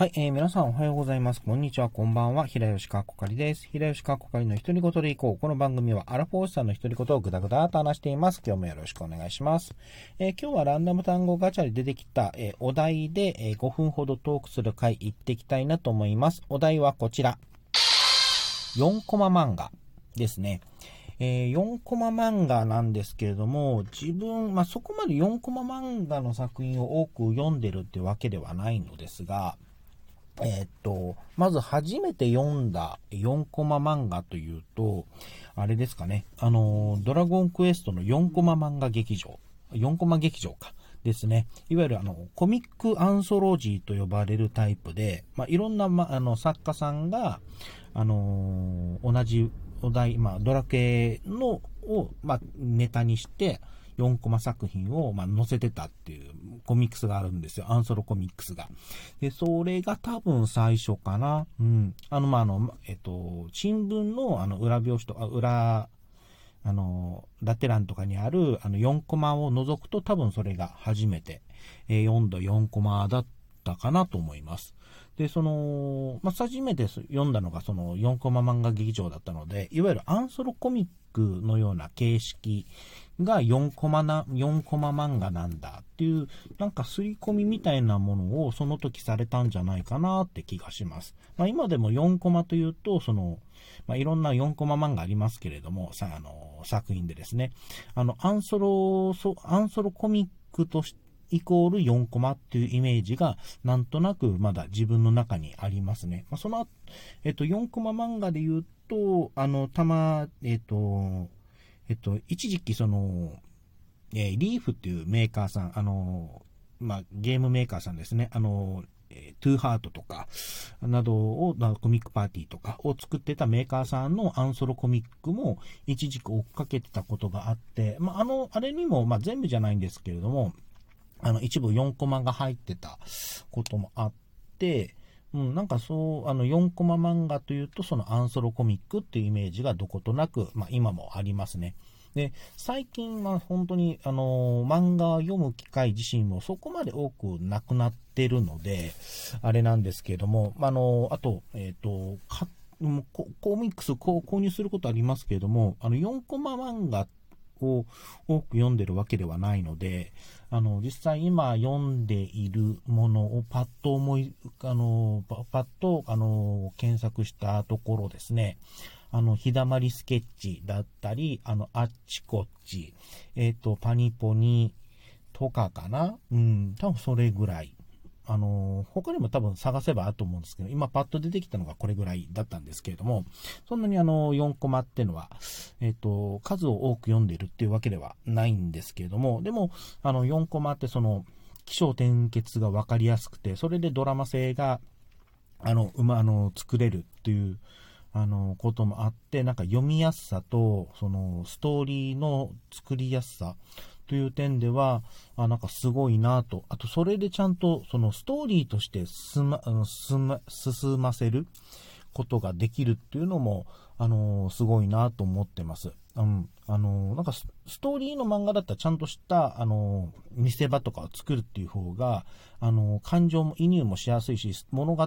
はい、えー、皆さんおはようございます。こんにちは、こんばんは。平吉川こかりです。平吉川こかりの一人言でいこう。この番組はアラフォーシさんの一人言をぐだぐだと話しています。今日もよろしくお願いします。えー、今日はランダム単語ガチャで出てきた、えー、お題で、えー、5分ほどトークする回行っていきたいなと思います。お題はこちら。4コマ漫画ですね。えー、4コマ漫画なんですけれども、自分、まあ、そこまで4コマ漫画の作品を多く読んでるってわけではないのですが、え、っと、まず初めて読んだ4コマ漫画というと、あれですかね、あの、ドラゴンクエストの4コマ漫画劇場、4コマ劇場か。ですね。いわゆるあの、コミックアンソロジーと呼ばれるタイプで、まあ、いろんな、ま、あの、作家さんが、あの、同じお題、まあ、ドラクエの、を、まあ、ネタにして、4コマ作品を、ま、載せてたっていうコミックスがあるんですよ。アンソロコミックスが。で、それが多分最初かな。うん。あの、まあ、の、えっと、新聞の、あの、裏表紙とか、裏、あの、ラテランとかにある、あの、4コマを除くと多分それが初めて、えー、読んだ4コマだったかなと思います。で、その、まあ、初めて読んだのがその4コマ漫画劇場だったので、いわゆるアンソロコミックのような形式が4コマな、4コマ漫画なんだっていう、なんか刷り込みみたいなものをその時されたんじゃないかなって気がします。まあ、今でも4コマというと、その、まあ、いろんな4コマ漫画ありますけれども、さ、あの、作品でですね、あの、アンソロ、アンソロコミックとして、イコール4コマっていうイメージがなんとなくまだ自分の中にありますね。まあ、その、えっと、4コマ漫画で言うと、あの、たま、えっと、えっと、一時期その、えー、リーフっていうメーカーさん、あの、まあ、ゲームメーカーさんですね、あの、えー、トゥーハートとか、などを、コミックパーティーとかを作ってたメーカーさんのアンソロコミックも一時期追っかけてたことがあって、まあ、あの、あれにも、まあ、全部じゃないんですけれども、あの、一部4コマが入ってたこともあって、うん、なんかそう、あの、4コマ漫画というと、そのアンソロコミックっていうイメージがどことなく、まあ今もありますね。で、最近は本当に、あの、漫画を読む機会自身もそこまで多くなくなってるので、あれなんですけれども、あの、あと、えっ、ー、と、コミックス購入することありますけれども、あの、4コマ漫画ってを多く読んでるわけではないので、あの、実際今読んでいるものをパッと思い、あの、パッと、あの、検索したところですね、あの、日だまりスケッチだったり、あの、あっちこっち、えっ、ー、と、パニポニとかかな？うん、多分それぐらい。あの、他にも多分探せばあると思うんですけど、今パッと出てきたのがこれぐらいだったんですけれども、そんなにあの、4コマっていうのは、えっ、ー、と、数を多く読んでいるっていうわけではないんですけれども、でも、あの、4コマってその、気象転結が分かりやすくて、それでドラマ性が、あの、うま、あの、作れるっていう、あの、こともあって、なんか読みやすさと、その、ストーリーの作りやすさという点では、あなんかすごいなと。あと、それでちゃんと、そのストーリーとして進ま、あの進ま、進ませることができるっていうのも、あのー、すごいなと思ってます。ん。あの、なんかストーリーの漫画だったらちゃんとした、あの、見せ場とかを作るっていう方が、あの感情も移入もしやすいし、物語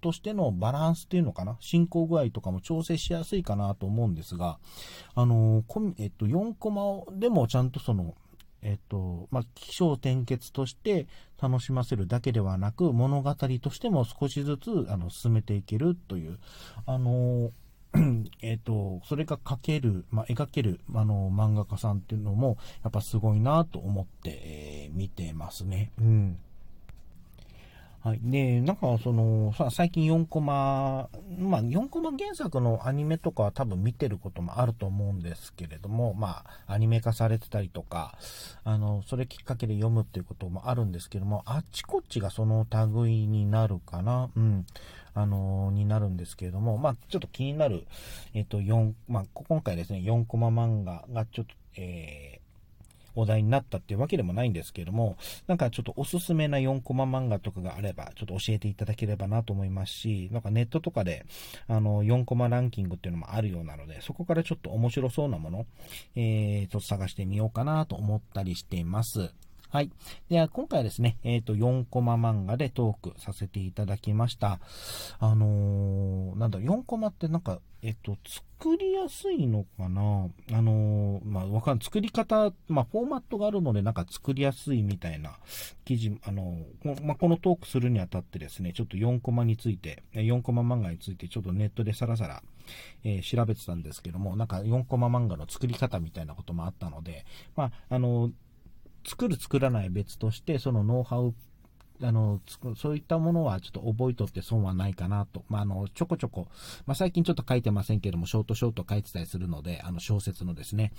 としてのバランスっていうのかな、進行具合とかも調整しやすいかなと思うんですが、あのえっと、4コマをでもちゃんとその、えっと、まあ、気象転結として楽しませるだけではなく、物語としても少しずつ、あの、進めていけるという、あの、えっと、それが描ける、まあ、描ける、あの、漫画家さんっていうのも、やっぱすごいなと思って、えー、見てますね。うん。はい。で、なんかその、さ、最近4コマ、まあ4コマ原作のアニメとかは多分見てることもあると思うんですけれども、まあアニメ化されてたりとか、あの、それきっかけで読むっていうこともあるんですけども、あっちこっちがその類になるかな、うん、あの、になるんですけれども、まあちょっと気になる、えっと4、まあ今回ですね、4コマ漫画がちょっと、えーお題になったっていうわけでもないんですけども、なんかちょっとおすすめな4コマ漫画とかがあれば、ちょっと教えていただければなと思いますし、なんかネットとかで、あの、4コマランキングっていうのもあるようなので、そこからちょっと面白そうなもの、えー、ちょっと探してみようかなと思ったりしています。はい。では、今回はですね、えっ、ー、と、4コマ漫画でトークさせていただきました。あのー、なんだ、4コマってなんか、えっ、と、作りやすいのかな？あのまあ、わかん。作り方、まあ、フォーマットがあるので、なんか作りやすいみたいな記事、あのこまあ、このトークするにあたってですね、ちょっと4コマについて、4コマ漫画について、ちょっとネットでさらさら、え調べてたんですけども、なんか4コマ漫画の作り方みたいなこともあったので、まあ、あの作る作らない別として、そのノウハウ、あの、そういったものはちょっと覚えとって損はないかなと。まあ、あの、ちょこちょこ、まあ、最近ちょっと書いてませんけども、ショートショート書いてたりするので、あの、小説のですね、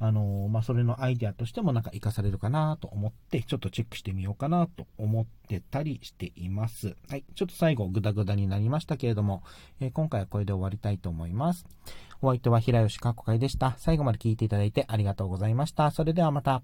あの、まあ、それのアイデアとしてもなんか活かされるかなと思って、ちょっとチェックしてみようかなと思ってたりしています。はい。ちょっと最後、グダグダになりましたけれども、えー、今回はこれで終わりたいと思います。お相手は平吉かっこかいでした。最後まで聞いていただいてありがとうございました。それではまた。